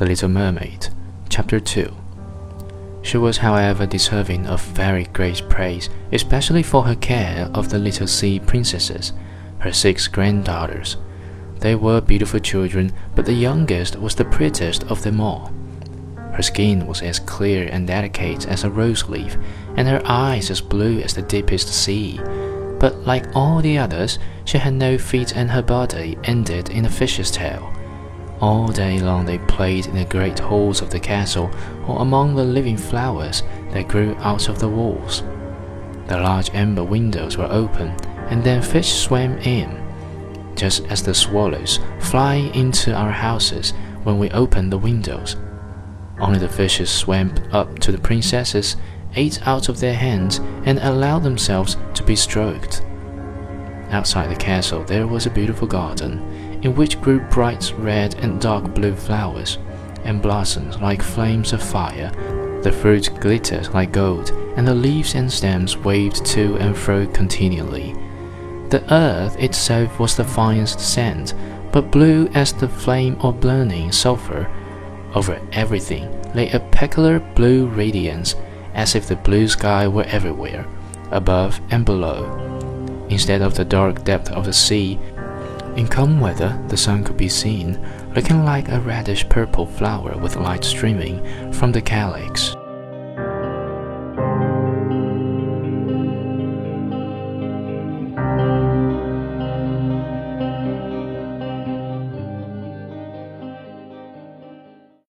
The Little Mermaid, Chapter 2. She was, however, deserving of very great praise, especially for her care of the little sea princesses, her six granddaughters. They were beautiful children, but the youngest was the prettiest of them all. Her skin was as clear and delicate as a rose leaf, and her eyes as blue as the deepest sea. But like all the others, she had no feet, and her body ended in a fish's tail. All day long they played in the great halls of the castle or among the living flowers that grew out of the walls. The large amber windows were open, and then fish swam in, just as the swallows fly into our houses when we open the windows. Only the fishes swam up to the princesses, ate out of their hands, and allowed themselves to be stroked. Outside the castle there was a beautiful garden in which grew bright red and dark blue flowers, and blossoms like flames of fire. The fruit glittered like gold, and the leaves and stems waved to and fro continually. The earth itself was the finest sand, but blue as the flame of burning sulphur. Over everything lay a peculiar blue radiance, as if the blue sky were everywhere, above and below. Instead of the dark depth of the sea, in calm weather, the sun could be seen, looking like a reddish purple flower with light streaming from the calyx.